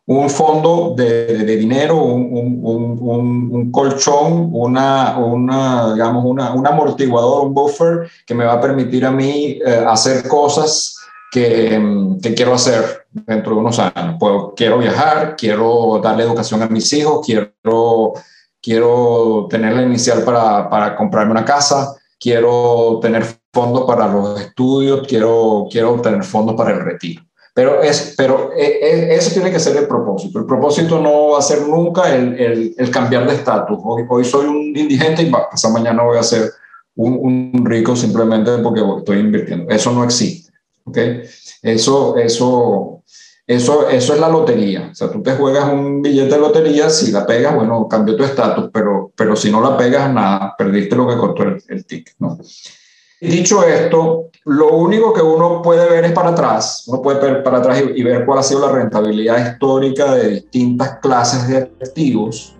un fondo de, de dinero, un, un, un, colchón, una, una, digamos, una, un amortiguador, un buffer que me va a permitir a mí eh, hacer cosas que, que, quiero hacer dentro de unos años. Quiero viajar, quiero darle educación a mis hijos, quiero, quiero tener la inicial para, para comprarme una casa, quiero tener fondos para los estudios, quiero, quiero tener fondos para el retiro. Pero, es, pero eh, eh, eso tiene que ser el propósito. El propósito no va a ser nunca el, el, el cambiar de estatus. Hoy, hoy, soy un indigente y esa mañana voy a ser un, un, rico simplemente porque estoy invirtiendo. Eso no existe. ¿okay? Eso, eso, eso, eso es la lotería. O sea, tú te juegas un billete de lotería, si la pegas, bueno, cambió tu estatus, pero, pero si no la pegas, nada, perdiste lo que costó el, el ticket. ¿no? Dicho esto, lo único que uno puede ver es para atrás, uno puede ver para atrás y, ver cuál ha sido la rentabilidad histórica de distintas clases de activos.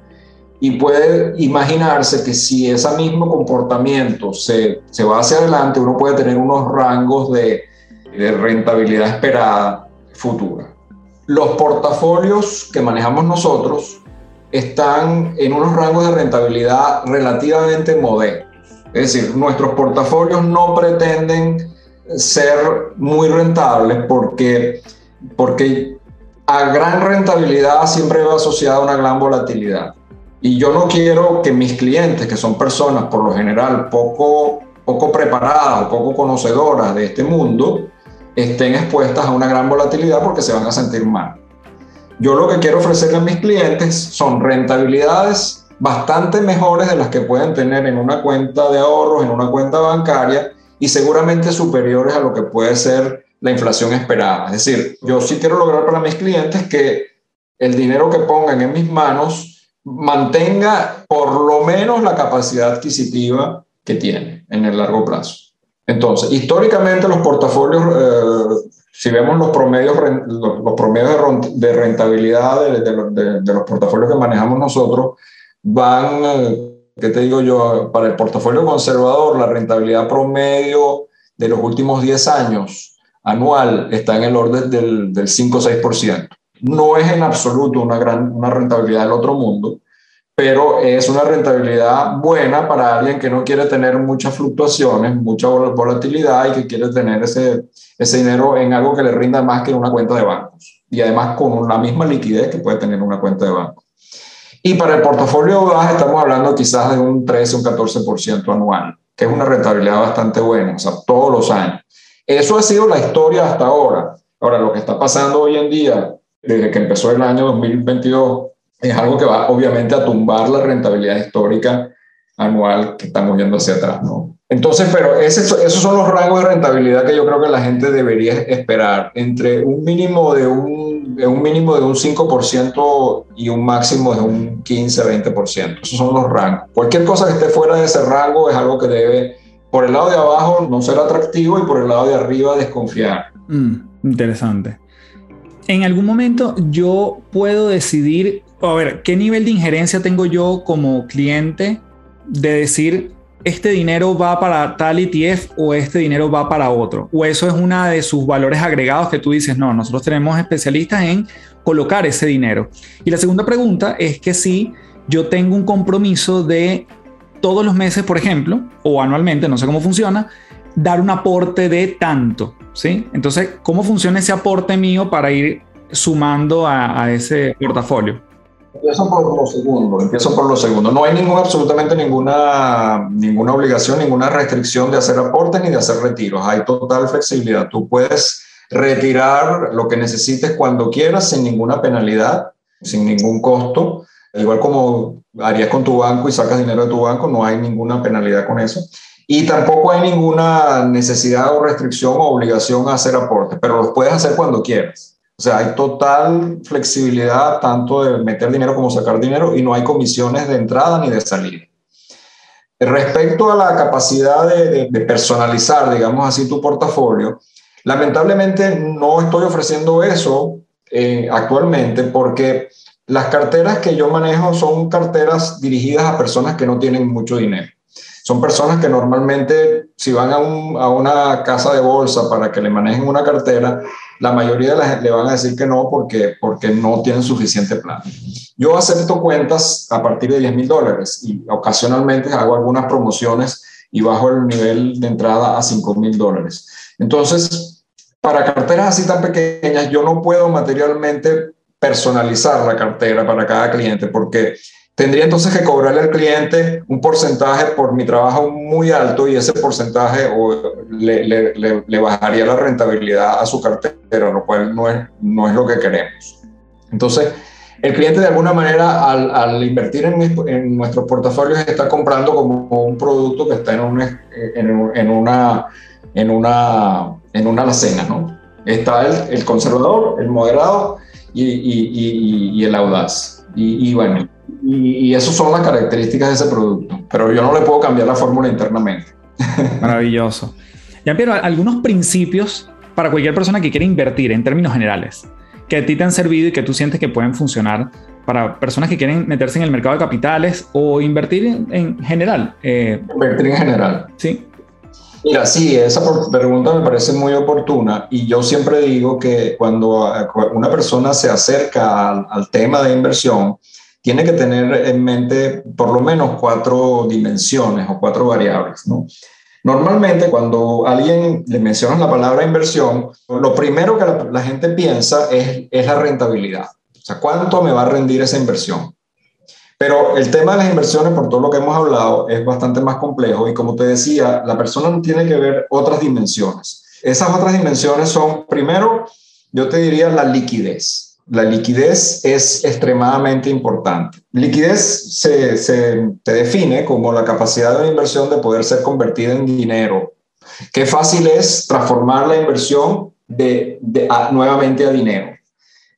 Y puede imaginarse que si ese mismo comportamiento se, se va hacia adelante, uno puede tener unos rangos de, de rentabilidad esperada futura. Los portafolios que manejamos nosotros están en unos rangos de rentabilidad relativamente modestos es decir, nuestros portafolios no pretenden ser muy rentables porque, porque a gran rentabilidad siempre va asociada una gran volatilidad. Y yo no quiero que mis clientes, que son personas por lo general poco, poco preparadas o poco conocedoras de este mundo, estén expuestas a una gran volatilidad porque se van a sentir mal. Yo lo que quiero ofrecerle a mis clientes son rentabilidades bastante mejores de las que pueden tener en una cuenta de ahorros, en una cuenta bancaria y seguramente superiores a lo que puede ser la inflación esperada. Es decir, yo sí quiero lograr para mis clientes que el dinero que pongan en mis manos mantenga por lo menos la capacidad adquisitiva que tiene en el largo plazo. Entonces, históricamente los portafolios, eh, si vemos los promedios, los, promedios de rentabilidad de, de, de, los portafolios que manejamos nosotros, van, ¿qué te digo yo? Para el portafolio conservador, la rentabilidad promedio de los últimos 10 años anual está en el orden del, del 5 o 6%. No es en absoluto una, gran, una rentabilidad del otro mundo, pero es una rentabilidad buena para alguien que no quiere tener muchas fluctuaciones, mucha volatilidad y que quiere tener ese, ese dinero en algo que le rinda más que en una cuenta de bancos. Y además con la misma liquidez que puede tener una cuenta de banco. Y para el portafolio audaz estamos hablando quizás de un 13, un 14% anual, que es una rentabilidad bastante buena, o sea, todos los años. Eso ha sido la historia hasta ahora. Ahora, lo que está pasando hoy en día, desde que empezó el año 2022, es algo que va obviamente a tumbar la rentabilidad histórica anual que estamos viendo hacia atrás, ¿no? Entonces, pero ese, esos son los rangos de rentabilidad que yo creo que la gente debería esperar, entre un mínimo de un un mínimo de un 5% y un máximo de un 15-20%. Esos son los rangos. Cualquier cosa que esté fuera de ese rango es algo que debe, por el lado de abajo, no ser atractivo y por el lado de arriba, desconfiar. Mm, interesante. En algún momento yo puedo decidir, a ver, ¿qué nivel de injerencia tengo yo como cliente de decir, este dinero va para tal ETF o este dinero va para otro. O eso es una de sus valores agregados que tú dices, no, nosotros tenemos especialistas en colocar ese dinero. Y la segunda pregunta es que si yo tengo un compromiso de todos los meses, por ejemplo, o anualmente, no sé cómo funciona, dar un aporte de tanto, ¿sí? Entonces, ¿cómo funciona ese aporte mío para ir sumando a ese portafolio? Empiezo por lo segundo, empiezo por lo segundo. No hay ningún, absolutamente ninguna, ninguna obligación, ninguna restricción de hacer aportes ni de hacer retiros. Hay total flexibilidad. Tú puedes retirar lo que necesites cuando quieras sin ninguna penalidad, sin ningún costo. Igual como harías con tu banco y sacas dinero de tu banco, no hay ninguna penalidad con eso. Y tampoco hay ninguna necesidad o restricción o obligación a hacer aportes, pero los puedes hacer cuando quieras. O sea, hay total flexibilidad tanto de meter dinero como sacar dinero y no hay comisiones de entrada ni de salida. Respecto a la capacidad de, personalizar, digamos así, tu portafolio, lamentablemente no estoy ofreciendo eso eh, actualmente porque las carteras que yo manejo son carteras dirigidas a personas que no tienen mucho dinero. Son personas que normalmente, si van a, una casa de bolsa para que le manejen una cartera, la mayoría de la gente le van a decir que no porque, porque no tienen suficiente plan. Yo acepto cuentas a partir de 10 mil dólares y ocasionalmente hago algunas promociones y bajo el nivel de entrada a 5 mil dólares. Entonces, para carteras así tan pequeñas, yo no puedo materialmente personalizar la cartera para cada cliente porque tendría entonces que cobrarle al cliente un porcentaje por mi trabajo muy alto y ese porcentaje le, le, le, bajaría la rentabilidad a su cartera, lo cual no es, no es lo que queremos. Entonces, el cliente de alguna manera al, al invertir en, en, nuestros portafolios está comprando como un producto que está en, un, en, en, una, en, una, en una alacena, ¿no? Está el, el conservador, el moderado y, y, y, el audaz. Y, bueno, y, y esas son las características de ese producto, pero yo no le puedo cambiar la fórmula internamente. Maravilloso. Ya, pero algunos principios para cualquier persona que quiera invertir en términos generales, que a ti te han servido y que tú sientes que pueden funcionar para personas que quieren meterse en el mercado de capitales o invertir en, general. Eh, invertir en general. Sí. Mira, sí, esa pregunta me parece muy oportuna y yo siempre digo que cuando una persona se acerca al, tema de inversión, tiene que tener en mente por lo menos cuatro dimensiones o cuatro variables. ¿no? Normalmente cuando alguien le menciona la palabra inversión, lo primero que la, la gente piensa es, es la rentabilidad. O sea, ¿cuánto me va a rendir esa inversión? Pero el tema de las inversiones, por todo lo que hemos hablado, es bastante más complejo y como te decía, la persona tiene que ver otras dimensiones. Esas otras dimensiones son, primero, yo te diría la liquidez. La liquidez es extremadamente importante. Liquidez se, se te define como la capacidad de una inversión de poder ser convertida en dinero. Qué fácil es transformar la inversión de, nuevamente a dinero.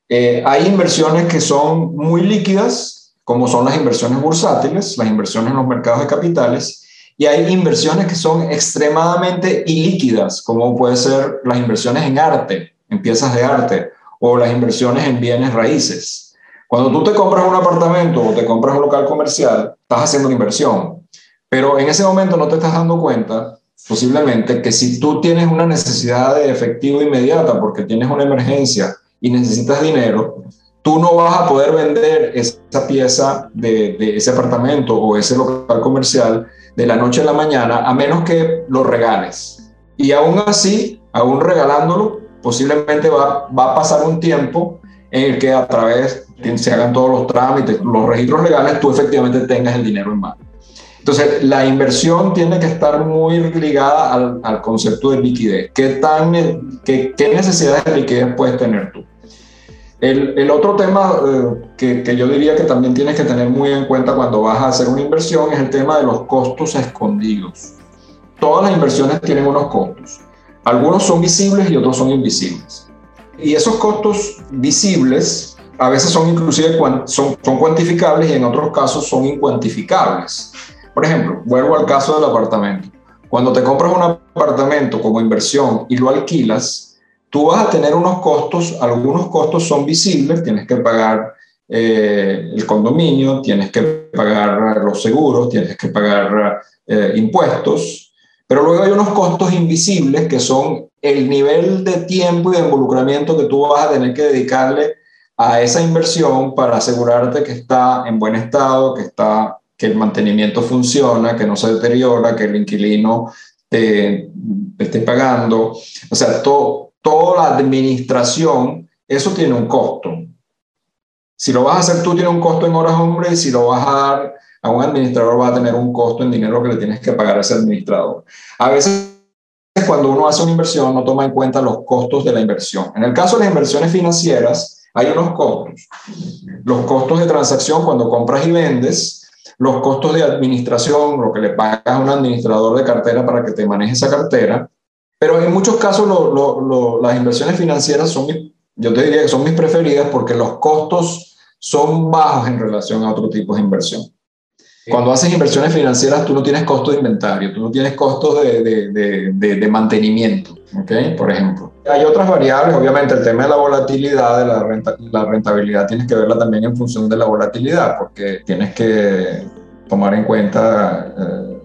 Eh, hay inversiones que son muy líquidas como son las inversiones bursátiles, las inversiones en los mercados de capitales, y hay inversiones que son extremadamente ilíquidas, como puede ser las inversiones en arte, en piezas de arte, o las inversiones en bienes raíces. Cuando tú te compras un apartamento o te compras un local comercial, estás haciendo una inversión, pero en ese momento no te estás dando cuenta posiblemente que si tú tienes una necesidad de efectivo inmediata porque tienes una emergencia y necesitas dinero, tú no vas a poder vender esa pieza de, ese apartamento o ese local comercial de la noche a la mañana a menos que lo regales. Y aún así, aún regalándolo, posiblemente va, va a pasar un tiempo en el que a través se hagan todos los trámites, los registros legales, tú efectivamente tengas el dinero en mano. Entonces, la inversión tiene que estar muy ligada al, concepto de liquidez. ¿Qué, tan, qué, ¿Qué necesidades de liquidez puedes tener tú? El, el otro tema eh, que, que, yo diría que también tienes que tener muy en cuenta cuando vas a hacer una inversión es el tema de los costos escondidos. Todas las inversiones tienen unos costos. Algunos son visibles y otros son invisibles. Y esos costos visibles a veces son inclusive son, son cuantificables y en otros casos son incuantificables. Por ejemplo, vuelvo al caso del apartamento. Cuando te compras un apartamento como inversión y lo alquilas, tú vas a tener unos costos, algunos costos son visibles, tienes que pagar eh, el condominio, tienes que pagar los seguros, tienes que pagar eh, impuestos, pero luego hay unos costos invisibles que son el nivel de tiempo y de involucramiento que tú vas a tener que dedicarle a esa inversión para asegurarte que está en buen estado, que, está, que el mantenimiento funciona, que no se deteriora, que el inquilino te, te esté pagando. O sea, todo, toda la administración, eso tiene un costo. Si lo vas a hacer tú, tiene un costo en horas hombre, y si lo vas a dar a un administrador, va a tener un costo en dinero que le tienes que pagar a ese administrador. A veces, cuando uno hace una inversión, no toma en cuenta los costos de la inversión. En el caso de las inversiones financieras, hay unos costos. Los costos de transacción cuando compras y vendes, los costos de administración, lo que le pagas a un administrador de cartera para que te maneje esa cartera, pero en muchos casos las inversiones financieras son Yo te diría que son mis preferidas porque los costos son bajos en relación a otro tipo de inversión. Cuando haces inversiones financieras, tú no tienes costos de inventario, tú no tienes costos de, de, de, de mantenimiento, ¿ok? Por ejemplo. Hay otras variables, obviamente el tema de la volatilidad, de la, renta, la rentabilidad, tienes que verla también en función de la volatilidad, porque tienes que tomar en cuenta eh,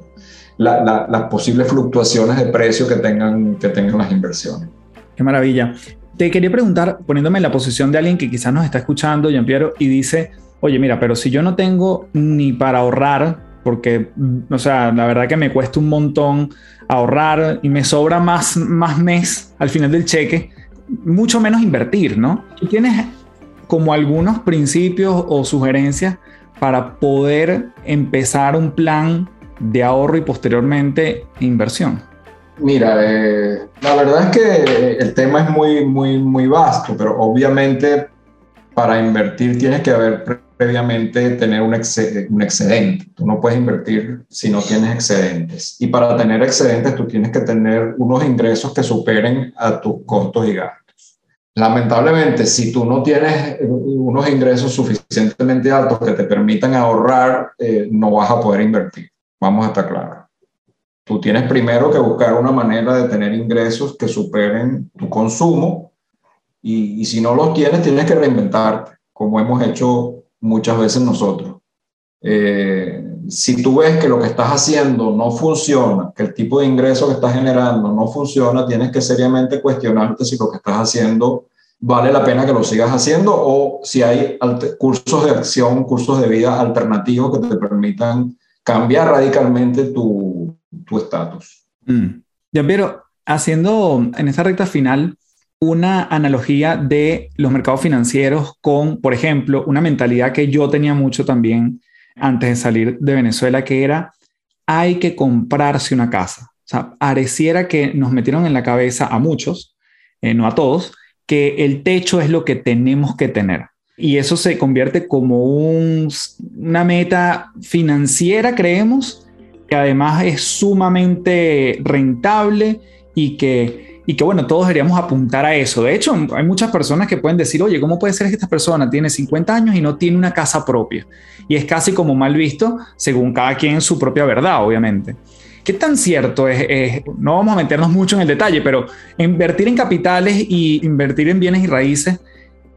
la, la, las posibles fluctuaciones de precio que tengan, que tengan las inversiones. Qué maravilla. Te quería preguntar, poniéndome en la posición de alguien que quizás nos está escuchando, Jean Piero, y dice, oye, mira, pero si yo no tengo ni para ahorrar, porque, o sea, la verdad que me cuesta un montón ahorrar y me sobra más, más mes al final del cheque, mucho menos invertir, ¿no? ¿Tú tienes como algunos principios o sugerencias para poder empezar un plan de ahorro y posteriormente inversión? Mira, eh, la verdad es que el tema es muy, muy, muy vasto, pero obviamente para invertir tienes que haber previamente tener un, un, excedente. Tú no puedes invertir si no tienes excedentes. Y para tener excedentes tú tienes que tener unos ingresos que superen a tus costos y gastos. Lamentablemente, si tú no tienes unos ingresos suficientemente altos que te permitan ahorrar, eh, no vas a poder invertir. Vamos a estar claros. Tú tienes primero que buscar una manera de tener ingresos que superen tu consumo y, y si no los tienes, tienes que reinventarte, como hemos hecho muchas veces nosotros. Eh, si tú ves que lo que estás haciendo no funciona, que el tipo de ingreso que estás generando no funciona, tienes que seriamente cuestionarte si lo que estás haciendo vale la pena que lo sigas haciendo o si hay cursos de acción, cursos de vida alternativos que te permitan cambiar radicalmente tu estatus. Mm. Ya, pero haciendo en esta recta final, una analogía de los mercados financieros con, por ejemplo, una mentalidad que yo tenía mucho también antes de salir de Venezuela, que era, hay que comprarse una casa. O sea, pareciera que nos metieron en la cabeza a muchos, eh, no a todos, que el techo es lo que tenemos que tener. Y eso se convierte como una meta financiera, creemos, que además es sumamente rentable y que y que bueno, todos deberíamos apuntar a eso. De hecho, hay muchas personas que pueden decir, oye, ¿cómo puede ser que esta persona tiene 50 años y no tiene una casa propia? Y es casi como mal visto según cada quien su propia verdad, obviamente. ¿Qué tan cierto es, No vamos a meternos mucho en el detalle, pero invertir en capitales y invertir en bienes y raíces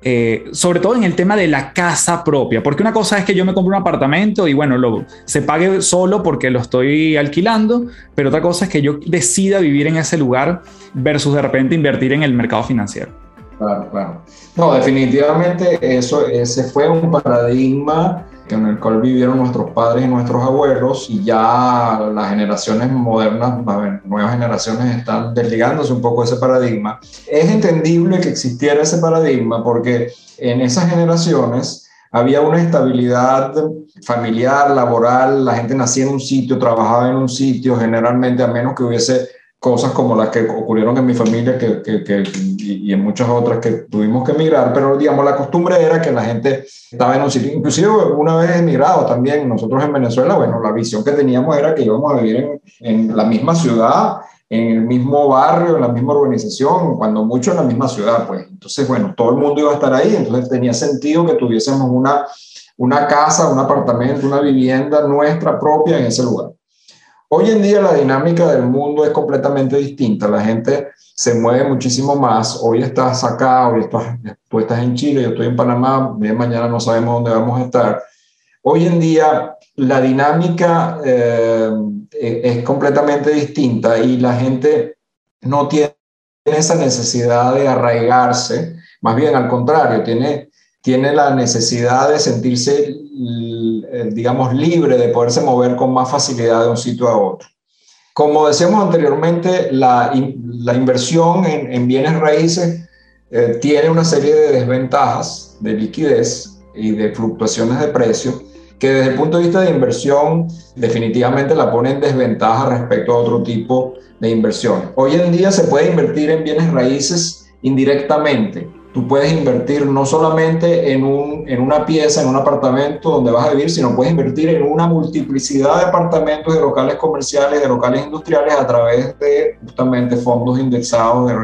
eh, sobre todo en el tema de la casa propia, porque una cosa es que yo me compro un apartamento y bueno, lo, se pague solo porque lo estoy alquilando, pero otra cosa es que yo decida vivir en ese lugar versus de repente invertir en el mercado financiero. Claro, claro. No, definitivamente eso, ese fue un paradigma en el cual vivieron nuestros padres y nuestros abuelos y ya las generaciones modernas, nuevas generaciones están desligándose un poco de ese paradigma. Es entendible que existiera ese paradigma porque en esas generaciones había una estabilidad familiar, laboral, la gente nacía en un sitio, trabajaba en un sitio, generalmente a menos que hubiese cosas como las que ocurrieron en mi familia que, que, y, en muchas otras que tuvimos que emigrar, pero digamos la costumbre era que la gente estaba en un sitio, inclusive una vez emigrado también, nosotros en Venezuela, bueno, la visión que teníamos era que íbamos a vivir en, en la misma ciudad, en el mismo barrio, en la misma urbanización, cuando mucho en la misma ciudad, pues. Entonces, bueno, todo el mundo iba a estar ahí, entonces tenía sentido que tuviésemos una, una casa, un apartamento, una vivienda nuestra propia en ese lugar. Hoy en día la dinámica del mundo es completamente distinta. La gente se mueve muchísimo más. Hoy estás acá, hoy estás, tú estás en Chile, yo estoy en Panamá, mañana no sabemos dónde vamos a estar. Hoy en día la dinámica eh, es completamente distinta y la gente no tiene esa necesidad de arraigarse, más bien al contrario, tiene, tiene la necesidad de sentirse eh, digamos, libre de poderse mover con más facilidad de un sitio a otro. Como decíamos anteriormente, la, inversión en, en, bienes raíces eh, tiene una serie de desventajas de liquidez y de fluctuaciones de precio que desde el punto de vista de inversión definitivamente la pone en desventaja respecto a otro tipo de inversión. Hoy en día se puede invertir en bienes raíces indirectamente, tú puedes invertir no solamente en, un, en una pieza, en un apartamento donde vas a vivir, sino puedes invertir en una multiplicidad de apartamentos, de locales comerciales, de locales industriales a través de justamente fondos indexados de,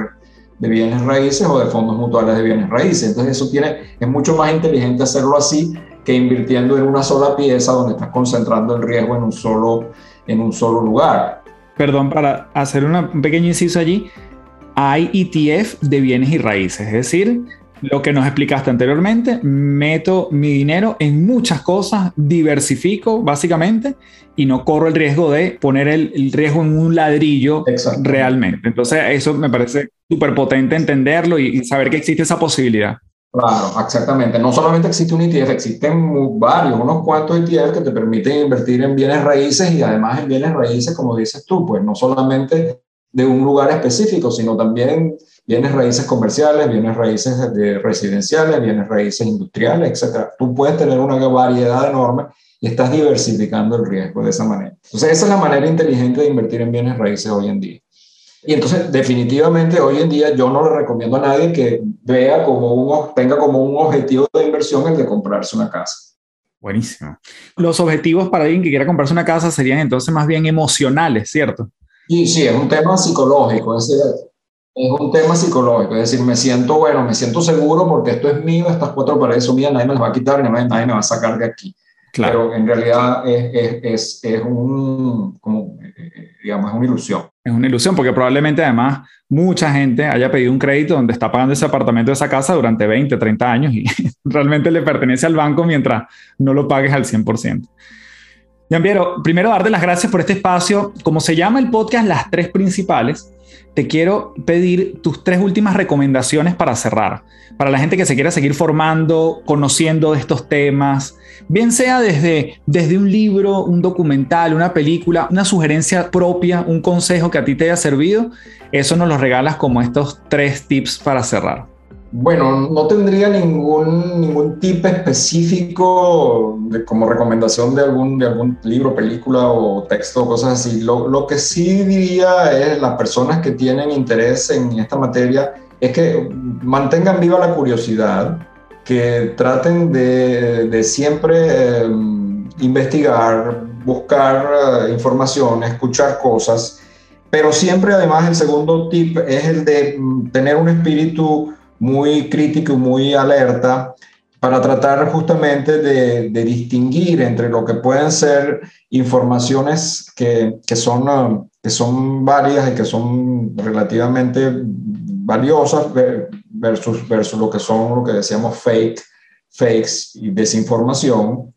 de bienes raíces o de fondos mutuales de bienes raíces. Entonces eso tiene, es mucho más inteligente hacerlo así que invirtiendo en una sola pieza donde estás concentrando el riesgo en un solo, en un solo lugar. Perdón, para hacer un pequeño inciso allí, hay ETF de bienes y raíces, es decir, lo que nos explicaste anteriormente, meto mi dinero en muchas cosas, diversifico básicamente y no corro el riesgo de poner el, riesgo en un ladrillo realmente. Entonces eso me parece súper potente entenderlo y, saber que existe esa posibilidad. Claro, exactamente. No solamente existe un ETF, existen varios, unos cuantos ETF que te permiten invertir en bienes raíces y además en bienes raíces, como dices tú, pues no solamente de un lugar específico, sino también bienes raíces comerciales, bienes raíces de residenciales, bienes raíces industriales, etc. Tú puedes tener una variedad enorme y estás diversificando el riesgo de esa manera. Entonces, esa es la manera inteligente de invertir en bienes raíces hoy en día. Y entonces, definitivamente, hoy en día yo no le recomiendo a nadie que vea como un, tenga como un objetivo de inversión el de comprarse una casa. Buenísimo. Los objetivos para alguien que quiera comprarse una casa serían entonces más bien emocionales, ¿cierto? Sí, sí, es un tema psicológico, es decir, es un tema psicológico, es decir, me siento bueno, me siento seguro porque esto es mío, estas cuatro paredes son mías, nadie me las va a quitar, nadie, nadie me va a sacar de aquí. Claro. Pero en realidad es, es, es, un, como, digamos, es una ilusión. Es una ilusión porque probablemente además mucha gente haya pedido un crédito donde está pagando ese apartamento, esa casa durante 20, 30 años y realmente le pertenece al banco mientras no lo pagues al 100%. Piero, primero darte las gracias por este espacio. Como se llama el podcast Las Tres Principales, te quiero pedir tus tres últimas recomendaciones para cerrar. Para la gente que se quiera seguir formando, conociendo de estos temas, bien sea desde, desde un libro, un documental, una película, una sugerencia propia, un consejo que a ti te haya servido, eso nos lo regalas como estos tres tips para cerrar. Bueno, no tendría ningún, ningún tip específico como recomendación de algún, de algún libro, película o texto, cosas así. Lo, lo, que sí diría es las personas que tienen interés en esta materia es que mantengan viva la curiosidad, que traten de, de siempre em, investigar, buscar uh, información, escuchar cosas, pero siempre además el segundo tip es el de mm, tener un espíritu muy crítico y muy alerta para tratar justamente de, distinguir entre lo que pueden ser informaciones que, que, son, que son varias y que son relativamente valiosas versus, versus lo que son lo que decíamos fake, fakes y desinformación.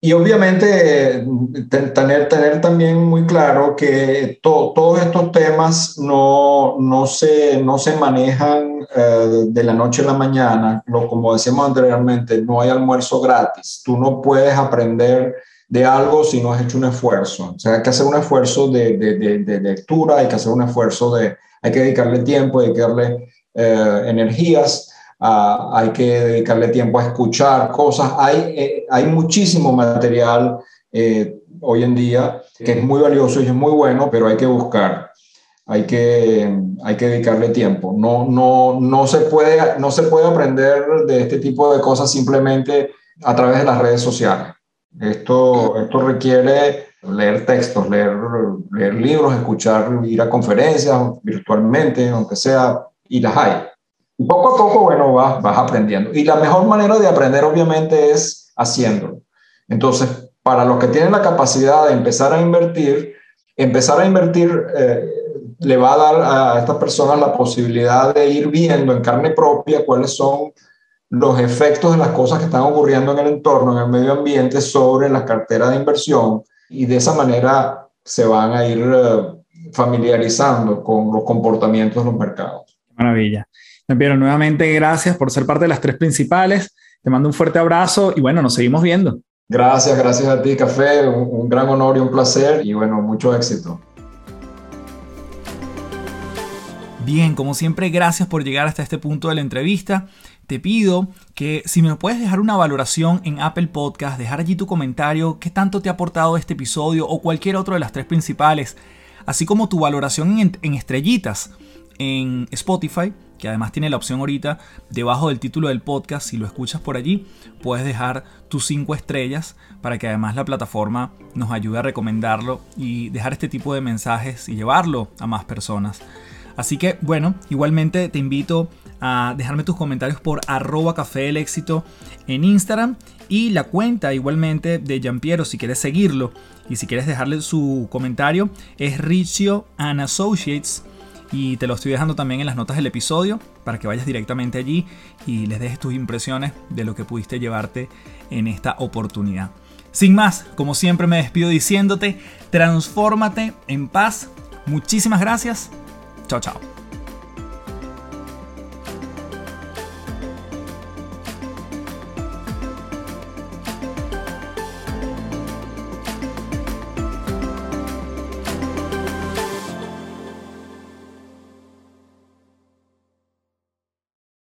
Y obviamente tener, tener también muy claro que todos estos temas no, no, se, no se manejan eh, de la noche a la mañana. Lo, como decíamos anteriormente, no hay almuerzo gratis. Tú no puedes aprender de algo si no has hecho un esfuerzo. O sea, hay que hacer un esfuerzo de, de, de, lectura, hay que hacer un esfuerzo de, hay que dedicarle tiempo, hay que dedicarle eh, energías hay que dedicarle tiempo a escuchar cosas. Hay, eh, hay muchísimo material hoy en día que es muy valioso y es muy bueno, pero hay que buscar. Hay que, hay que dedicarle tiempo. No, no, no, se puede, no se puede aprender de este tipo de cosas simplemente a través de las redes sociales. Esto, esto requiere leer textos, leer, leer libros, escuchar, ir a conferencias virtualmente, aunque sea, y las hay poco a poco, bueno, vas, vas aprendiendo. Y la mejor manera de aprender, obviamente, es haciéndolo. Entonces, para los que tienen la capacidad de empezar a invertir, empezar a invertir eh, le va a dar a estas personas la posibilidad de ir viendo en carne propia cuáles son los efectos de las cosas que están ocurriendo en el entorno, en el medio ambiente, sobre la cartera de inversión. Y de esa manera se van a ir eh, familiarizando con los comportamientos de los mercados. Maravilla. Pero nuevamente gracias por ser parte de las tres principales. Te mando un fuerte abrazo y bueno, nos seguimos viendo. Gracias, gracias a ti, Café. Un, un gran honor y un placer y bueno, mucho éxito. Bien, como siempre, gracias por llegar hasta este punto de la entrevista. Te pido que si me puedes dejar una valoración en Apple Podcast, dejar allí tu comentario, qué tanto te ha aportado este episodio o cualquier otro de las tres principales, así como tu valoración en, estrellitas en Spotify que además tiene la opción ahorita debajo del título del podcast, si lo escuchas por allí, puedes dejar tus 5 estrellas para que además la plataforma nos ayude a recomendarlo y dejar este tipo de mensajes y llevarlo a más personas. Así que bueno, igualmente te invito a dejarme tus comentarios por arroba café éxito en Instagram y la cuenta igualmente de Giampiero si quieres seguirlo y si quieres dejarle su comentario es Riccio and Associates y te lo estoy dejando también en las notas del episodio para que vayas directamente allí y les dejes tus impresiones de lo que pudiste llevarte en esta oportunidad. Sin más, como siempre me despido diciéndote, transfórmate en paz. Muchísimas gracias. 头条。